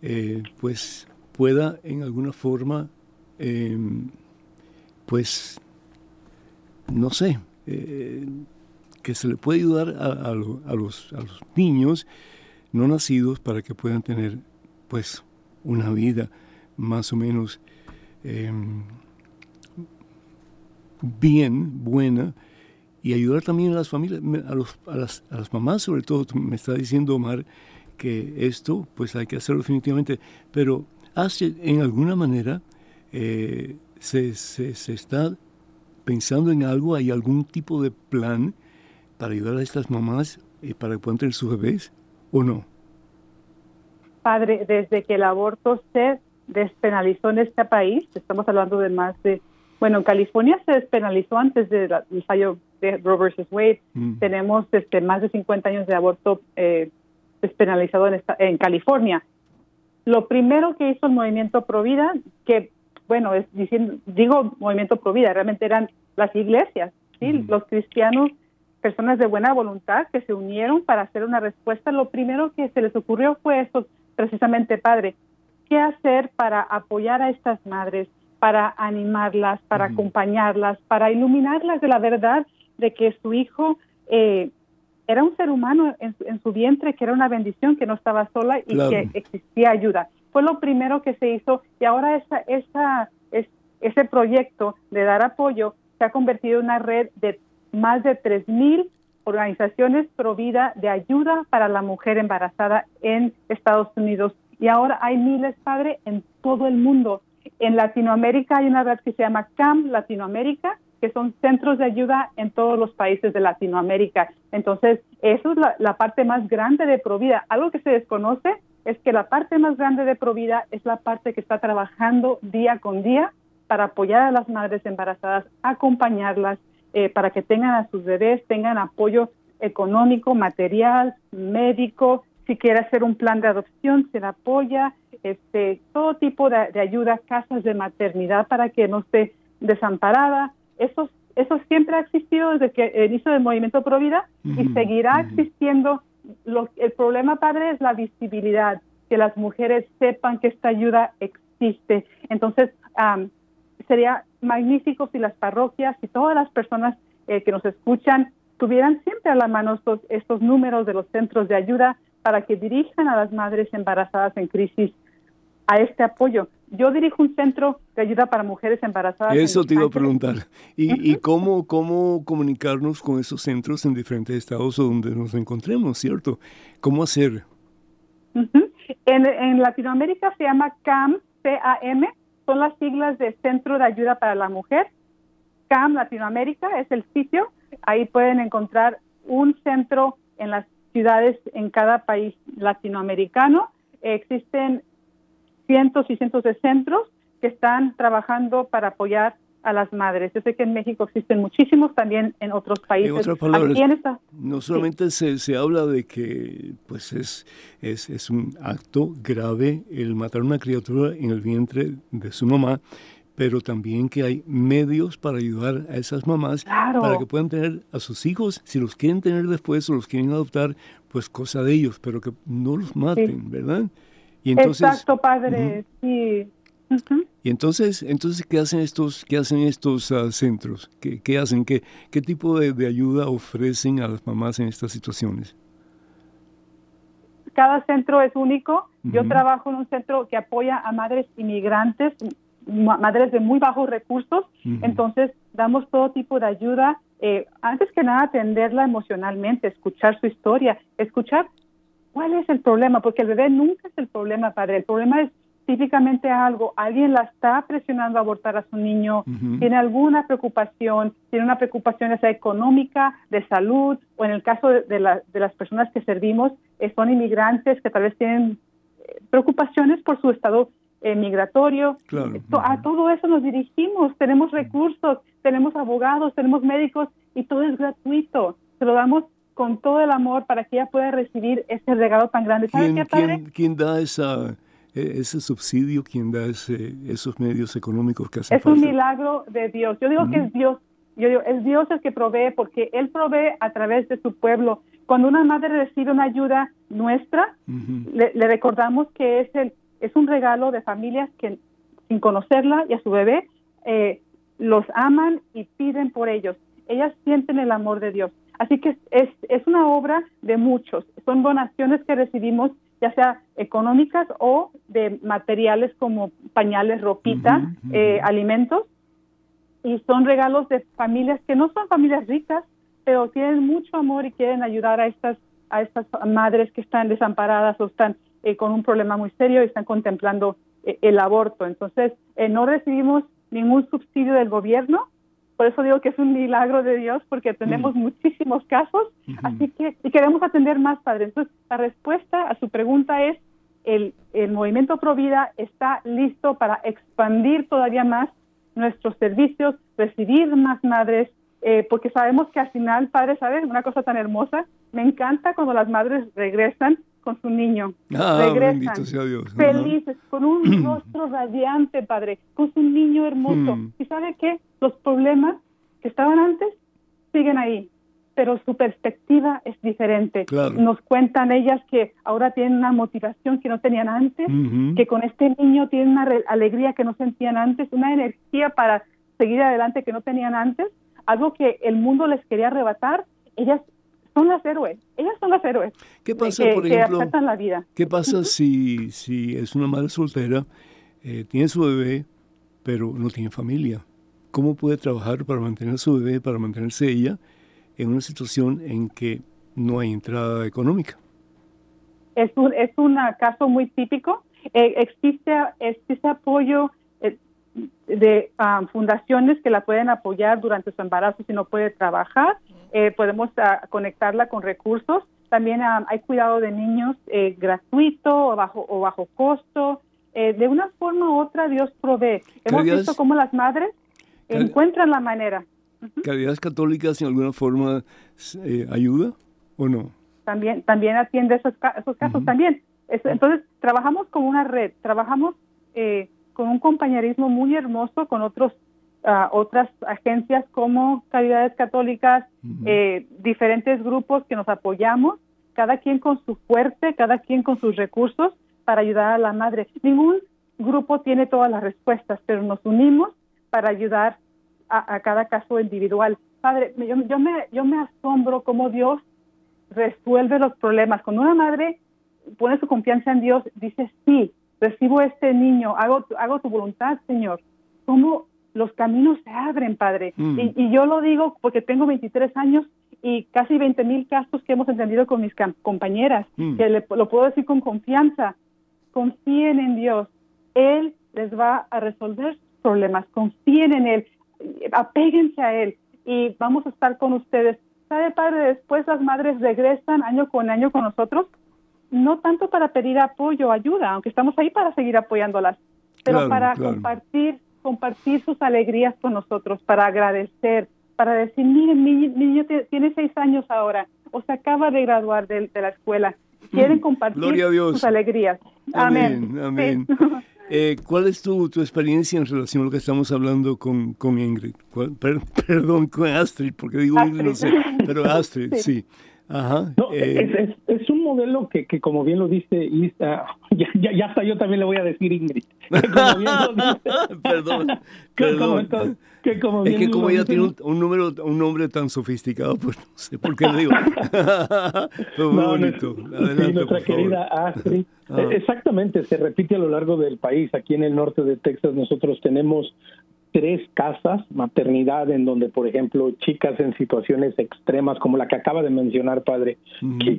eh, pues pueda en alguna forma, em, pues, no sé, eh, que se le puede ayudar a, los, a, los, niños no nacidos para que puedan tener, pues, una vida más o menos em, bien, buena, y ayudar también a las familias, a, los, a, las, a las mamás sobre todo. Me está diciendo Omar que esto pues hay que hacerlo definitivamente, pero hace, en alguna manera eh, se, se, se, está pensando en algo, hay algún tipo de plan para ayudar a estas mamás y para que puedan tener sus bebés o no. Padre, desde que el aborto se despenalizó en este país, estamos hablando de más de bueno, en California se despenalizó antes del fallo de Roe versus Wade. Mm. Tenemos este, más de 50 años de aborto eh, despenalizado en, en California. Lo primero que hizo el movimiento Provida, que, bueno, es diciendo, digo movimiento Provida, realmente eran las iglesias, ¿sí? Mm. los cristianos, personas de buena voluntad que se unieron para hacer una respuesta. Lo primero que se les ocurrió fue eso, precisamente, padre, ¿qué hacer para apoyar a estas madres? Para animarlas, para acompañarlas, para iluminarlas de la verdad de que su hijo eh, era un ser humano en, su vientre, que era una bendición, que no estaba sola y que existía ayuda. Fue lo primero que se hizo y ahora esa, esa, es, ese proyecto de dar apoyo se ha convertido en una red de más de 3.000 organizaciones pro vida de ayuda para la mujer embarazada en Estados Unidos. Y ahora hay miles, padre, en todo el mundo. En Latinoamérica hay una red que se llama CAM Latinoamérica, que son centros de ayuda en todos los países de Latinoamérica. Entonces, eso es la, parte más grande de Provida. Algo que se desconoce es que la parte más grande de Provida es la parte que está trabajando día con día para apoyar a las madres embarazadas, acompañarlas, eh, para que tengan a sus bebés, tengan apoyo económico, material, médico, si quiere hacer un plan de adopción, se le apoya, este, todo tipo de, ayuda, casas de maternidad para que no esté desamparada. Eso, eso siempre ha existido desde que inicio del movimiento Pro Vida y seguirá existiendo. Lo, el problema, padre, es la visibilidad, que las mujeres sepan que esta ayuda existe. Entonces, sería magnífico si las parroquias y todas las personas eh, que nos escuchan tuvieran siempre a la mano estos, estos números de los centros de ayuda para que dirijan a las madres embarazadas en crisis a este apoyo. Yo dirijo un centro de ayuda para mujeres embarazadas. Eso te iba a preguntar. ¿Y, ¿Y, cómo, cómo comunicarnos con esos centros en diferentes estados donde nos encontremos, cierto? ¿Cómo hacer? en, en Latinoamérica se llama CAM, C-A-M, son las siglas de Centro de Ayuda para la Mujer. CAM Latinoamérica es el sitio. Ahí pueden encontrar un centro en las ciudades en cada país latinoamericano. existen cientos y cientos de centros que están trabajando para apoyar a las madres. Yo sé que en México existen muchísimos, también en otros países. En otras palabras, no solamente se, se, habla de que pues es, es, es un acto grave el matar a una criatura en el vientre de su mamá, pero también que hay medios para ayudar a esas mamás para que puedan tener a sus hijos, si los quieren tener después o los quieren adoptar, pues cosa de ellos, pero que no los maten, ¿verdad? Y entonces, Exacto, padre, sí. Y entonces, entonces ¿qué hacen estos, qué hacen estos ah, centros? ¿Qué, ¿Qué, hacen? ¿Qué, qué tipo de, de, ayuda ofrecen a las mamás en estas situaciones? Cada centro es único. Yo trabajo en un centro que apoya a madres inmigrantes, madres de muy bajos recursos. Entonces, damos todo tipo de ayuda. Eh, antes que nada, atenderla emocionalmente, escuchar su historia, escuchar cuál es el problema, porque el bebé nunca es el problema, padre. El problema es típicamente algo, alguien la está presionando a abortar a su niño, tiene alguna preocupación, tiene una preocupación ya sea económica, de salud, o en el caso de, de, las personas que servimos, eh, son inmigrantes que tal vez tienen eh, preocupaciones por su estado eh, migratorio. A todo eso nos dirigimos, tenemos recursos, tenemos abogados, tenemos médicos y todo es gratuito. Se lo damos con todo el amor para que ella pueda recibir ese regalo tan grande. quién da esa e, ese subsidio, quien da esos medios económicos que hacen Es un milagro de Dios. Yo digo que es Dios. Yo digo, es Dios el que provee porque Él provee a través de su pueblo. Cuando una madre recibe una ayuda nuestra, le, recordamos que es, el, es un regalo de familias que sin conocerla y a su bebé eh, los aman y piden por ellos. Ellas sienten el amor de Dios. Así que es, es una obra de muchos. Son donaciones que recibimos ya sea económicas o de materiales como pañales, ropita, eh, alimentos. Y son regalos de familias que no son familias ricas, pero tienen mucho amor y quieren ayudar a estas, a estas madres que están desamparadas o están eh, con un problema muy serio y están contemplando eh, el aborto. Entonces, no recibimos ningún subsidio del gobierno, por eso digo que es un milagro de Dios porque tenemos muchísimos casos, así que y queremos atender más, padres. Entonces, la respuesta a su pregunta es el, el movimiento Provida está listo para expandir todavía más nuestros servicios, recibir más madres, eh, porque sabemos que al final, padres, ¿sabes? Una cosa tan hermosa, me encanta cuando las madres regresan con su niño. Ah, regresan sea Dios. felices, con un rostro radiante, padre, con su niño hermoso. Hmm. ¿Y sabe qué? Los problemas que estaban antes siguen ahí, pero su perspectiva es diferente. Nos cuentan ellas que ahora tienen una motivación que no tenían antes, que con este niño tienen una alegría que no sentían antes, una energía para seguir adelante que no tenían antes, algo que el mundo les quería arrebatar. Ellas son las héroes, ellas son las héroes. ¿Qué pasa, que, por ejemplo? Que la vida. ¿Qué pasa si, si es una madre soltera, eh, tiene su bebé, pero no tiene familia? ¿Cómo puede trabajar para mantener a su bebé, para mantenerse ella en una situación en que no hay entrada económica? Es un, es un caso muy típico. Eh, existe, existe apoyo eh, de um, fundaciones que la pueden apoyar durante su embarazo si no puede trabajar. Eh, podemos uh, conectarla con recursos. También um, hay cuidado de niños gratuito o bajo, o bajo costo. de una forma u otra Dios provee. Hemos visto cómo las madres encuentran la manera. ¿Caridades católicas en alguna forma ayuda o no? También, también atiende esos, esos casos también. entonces, trabajamos con una red, trabajamos eh, con un compañerismo muy hermoso con otros uh, otras agencias como Caridades Católicas, eh, diferentes grupos que nos apoyamos, cada quien con su fuerte, cada quien con sus recursos para ayudar a la madre. Ningún grupo tiene todas las respuestas, pero nos unimos para ayudar a, cada caso individual. Padre, yo, yo, me, yo me asombro cómo Dios resuelve los problemas. Cuando una madre pone su confianza en Dios, dice, sí, recibo este niño, hago, hago tu voluntad, Señor. ¿Cómo los caminos se abren, Padre? Mm. Y, yo lo digo porque tengo 23 años y casi 20 mil casos que hemos entendido con mis compañeras, mm. que lo puedo decir con confianza. Confíen en Dios. Él les va a resolver problemas. Confíen en Él. Apéguense a Él y vamos a estar con ustedes. ¿Sabe, Padre? Después las madres regresan año con año con nosotros no tanto para pedir apoyo o ayuda, aunque estamos ahí para seguir apoyándolas, pero para compartir compartir sus alegrías con nosotros, para agradecer, para decir, miren, mi niño tiene seis años ahora, o se acaba de graduar de, la escuela, quieren mm, compartir sus alegrías. Amén. Amén. Eh, ¿Cuál es tu, tu, experiencia en relación a lo que estamos hablando con, con Ingrid? perdón, con Astrid, porque digo Ingrid, no sé, pero Astrid, sí. Ajá, no, eh, es, un modelo que, que, como bien lo dice, Isa, ya, ya, hasta yo también le voy a decir Ingrid. como bien lo dice, perdón, perdón. que como es que como ella tiene un, número, un nombre tan sofisticado, pues no sé por qué le digo. Pero muy bonito. Adelante, nuestra querida Astrid. Ah. Exactamente, se repite a lo largo del país. Aquí en el norte de Texas nosotros tenemos tres casas maternidad en donde, por ejemplo, chicas en situaciones extremas como la que acaba de mencionar, padre,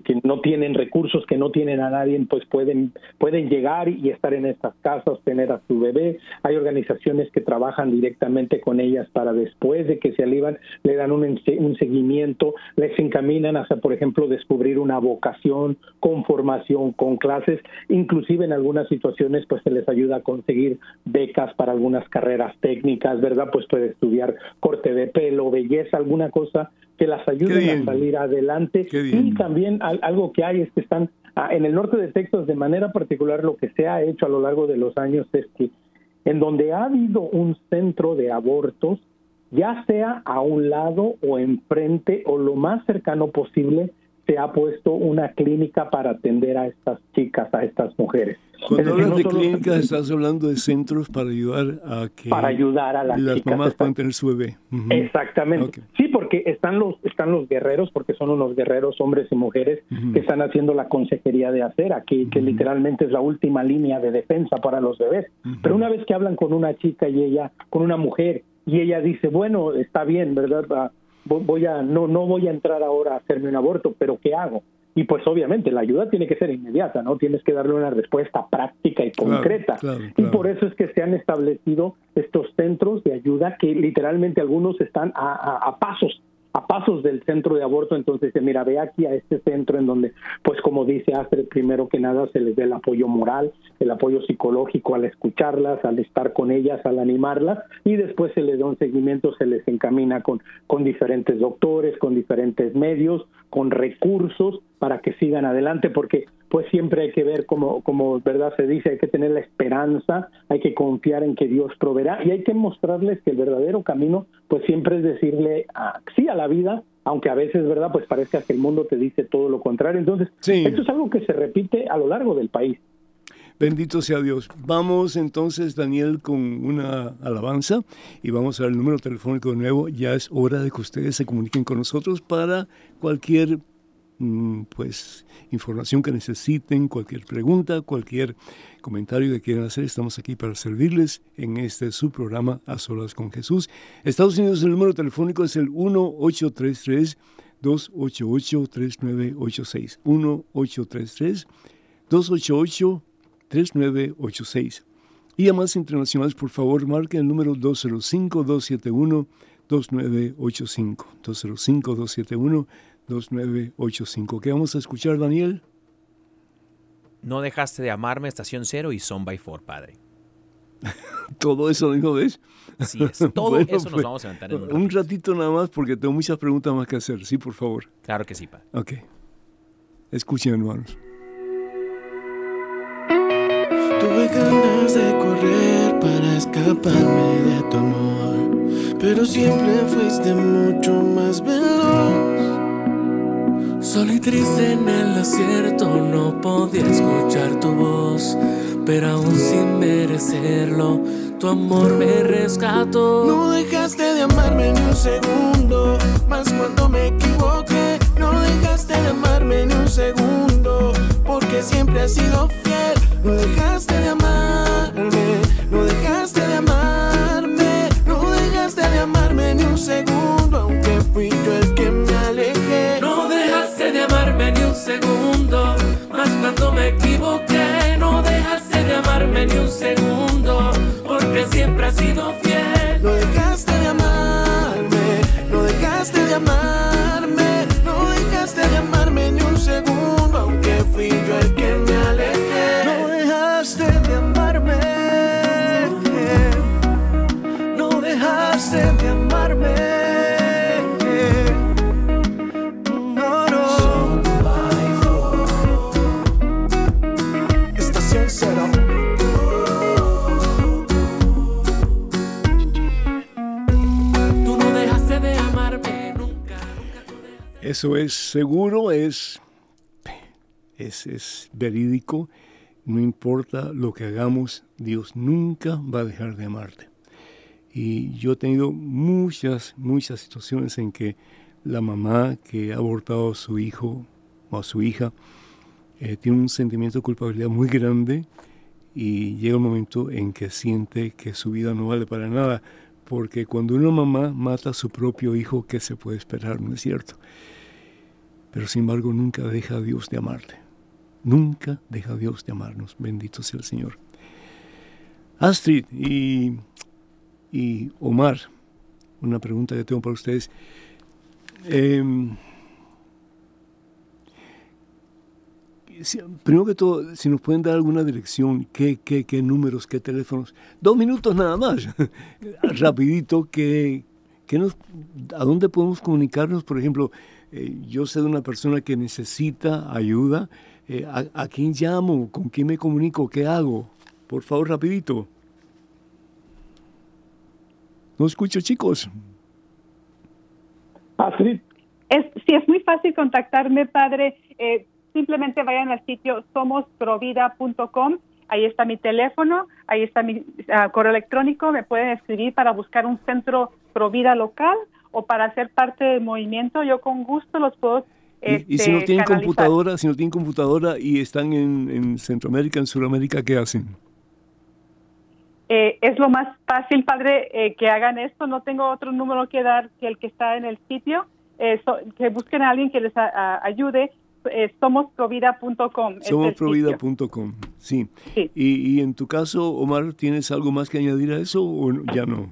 que, no tienen recursos, que no tienen a nadie, pues pueden, pueden llegar y estar en estas casas, tener a su bebé. Hay organizaciones que trabajan directamente con ellas para después de que se alivan, le dan un, un seguimiento, les encaminan hacia, por ejemplo, descubrir una vocación con formación, con clases, inclusive en algunas situaciones, pues se les ayuda a conseguir becas para algunas carreras técnicas ¿verdad? Pues puede estudiar corte de pelo, belleza, alguna cosa que las ayude a salir adelante. Y también algo que hay es que están ah, en el norte de Texas, de manera particular, lo que se ha hecho a lo largo de los años es que en donde ha habido un centro de abortos, ya sea a un lado o enfrente o lo más cercano posible, se ha puesto una clínica para atender a estas chicas, a estas mujeres. Cuando hablas de clínicas, estás hablando de centros para ayudar a que para ayudar a las, mamás puedan tener su bebé. Exactamente. Sí, porque están los están los guerreros, porque son unos guerreros, hombres y mujeres, que están haciendo la consejería de acera, que, que literalmente es la última línea de defensa para los bebés. Pero una vez que hablan con una chica y ella, con una mujer, y ella dice, bueno, está bien, ¿verdad? Voy a no no voy a entrar ahora a hacerme un aborto, pero ¿qué hago? Y pues obviamente la ayuda tiene que ser inmediata, ¿no? Tienes que darle una respuesta práctica y concreta. Y por eso es que se han establecido estos centros de ayuda que literalmente algunos están a, a pasos a pasos del centro de aborto, entonces mira, ve aquí a este centro en donde, pues como dice Astrid, primero que nada se les dé el apoyo moral, el apoyo psicológico al escucharlas, al estar con ellas, al animarlas, y después se les da un seguimiento, se les encamina con, con diferentes doctores, con diferentes medios, con recursos para que sigan adelante, porque pues siempre hay que ver como, como verdad se dice, hay que tener la esperanza, hay que confiar en que Dios proveerá y hay que mostrarles que el verdadero camino pues siempre es decirle sí a la vida, aunque a veces, ¿verdad? Pues parezca que el mundo te dice todo lo contrario. Entonces, esto es algo que se repite a lo largo del país. Bendito sea Dios. Vamos entonces, Daniel, con una alabanza y vamos al número telefónico de nuevo. Ya es hora de que ustedes se comuniquen con nosotros para cualquier pues información que necesiten, cualquier pregunta, cualquier comentario que quieran hacer, estamos aquí para servirles en este su programa A Solas con Jesús. Estados Unidos el número telefónico es el 1833 288 3986 1833 288 3986 y más internacionales, por favor, marquen el número 205-271-2985. 205-271-2985. ¿Qué vamos a escuchar, Daniel? No dejaste de amarme, Estación Cero y Son by Four, padre. Todo eso, ¿no ves? Sí, es. Todo eso nos pues, vamos a aventar en un, un ratito nada más porque tengo muchas preguntas más que hacer. Sí, por favor. Claro que sí, padre. Ok. Escuchen, hermanos. Tuve ganas de correr para escaparme de tu amor, pero siempre fuiste mucho más veloz. Solo y triste en el desierto no podía escuchar tu voz, pero aún sin merecerlo, tu amor me rescató. No dejaste de amarme ni un segundo, más cuando me equivoqué. No dejaste de amarme ni un segundo, porque siempre has sido fiel no dejaste de amarme, no dejaste de amarme, no dejaste de amarme ni un segundo, aunque fui yo el que segundo, más cuando me equivoqué. No dejaste de amarme ni un segundo, porque siempre has sido fiel. No dejaste de amarme, no dejaste de amarme, Eso es seguro, es, es, verídico. No importa lo que hagamos, Dios nunca va a dejar de amarte. Y yo he tenido muchas, muchas situaciones en que la mamá que ha abortado a su hijo o a su hija eh, tiene un sentimiento de culpabilidad muy grande y llega un momento en que siente que su vida no vale para nada, porque cuando una mamá mata a su propio hijo, ¿qué se puede esperar? ¿No es cierto? Pero sin embargo nunca deja a Dios de amarte. Nunca deja a Dios de amarnos. Bendito sea el Señor. Astrid y, y Omar, una pregunta que tengo para ustedes. Em, primero que todo, si nos pueden dar alguna dirección, qué, qué, qué números, qué teléfonos. Dos minutos nada más. Rapidito, que, que nos, ¿a dónde podemos comunicarnos? Por ejemplo, eh, yo sé de una persona que necesita ayuda, eh, ¿a, quién llamo? ¿Con quién me comunico? ¿Qué hago? Por favor, rapidito. No escucho, chicos. Astrid. Es, sí, es muy fácil contactarme, padre. Eh, simplemente vayan al sitio somosprovida.com. Ahí está mi teléfono, ahí está mi ah, correo electrónico. Me pueden escribir para buscar un centro Provida local o para hacer parte del movimiento, yo con gusto los puedo y, si no tienen computadora, si no tienen computadora y están en, Centroamérica, en Sudamérica, ¿qué hacen? Eh, es lo más fácil, padre, eh, que hagan esto. No tengo otro número que dar que el que está en el sitio. Eh, que busquen a alguien que les ayude. somosprovida.com. Somosprovida.com, sí. sí. Y, y en tu caso, Omar, ¿tienes algo más que añadir a eso o ya no?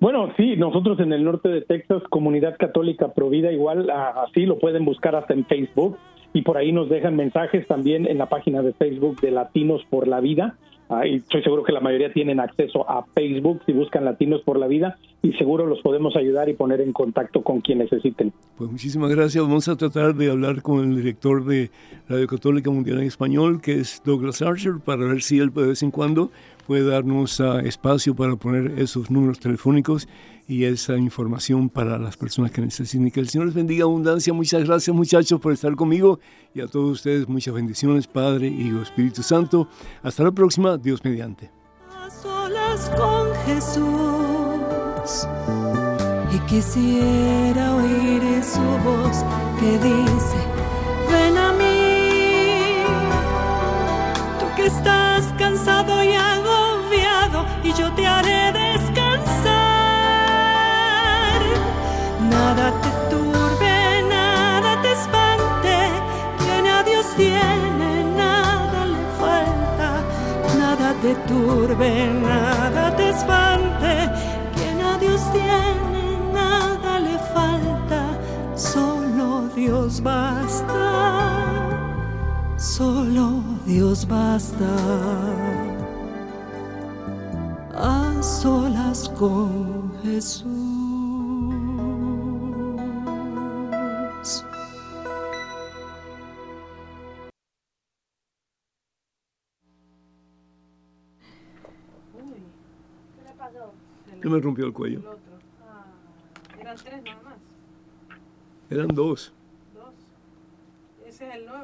Bueno, sí, nosotros en el norte de Texas, Comunidad Católica Provida, igual así lo pueden buscar hasta en Facebook y por ahí nos dejan mensajes también en la página de Facebook de Latinos por la Vida. Ah, y estoy seguro que la mayoría tienen acceso a Facebook si buscan Latinos por la Vida y seguro los podemos ayudar y poner en contacto con quien necesiten. Pues muchísimas gracias. Vamos a tratar de hablar con el director de Radio Católica Mundial en Español, que es Douglas Archer, para ver si él de vez en cuando puede darnos uh, espacio para poner esos números telefónicos y esa información para las personas que necesiten. que el Señor les bendiga abundancia. Muchas gracias muchachos por estar conmigo y a todos ustedes muchas bendiciones, Padre, Hijo, Espíritu Santo. Hasta la próxima, Dios mediante. Solas con Jesús y quisiera oír su voz que dice ven a mí. Tú que estás cansado Nada te turbe, nada te espante, quien a Dios tiene, nada le falta. Nada te turbe, nada te espante, quien a Dios tiene, nada le falta. Solo Dios basta, solo Dios basta. A solas con Jesús. ¿Qué me rompió el cuello? Eran tres nada más. Eran dos. Dos. Ese es el nuevo.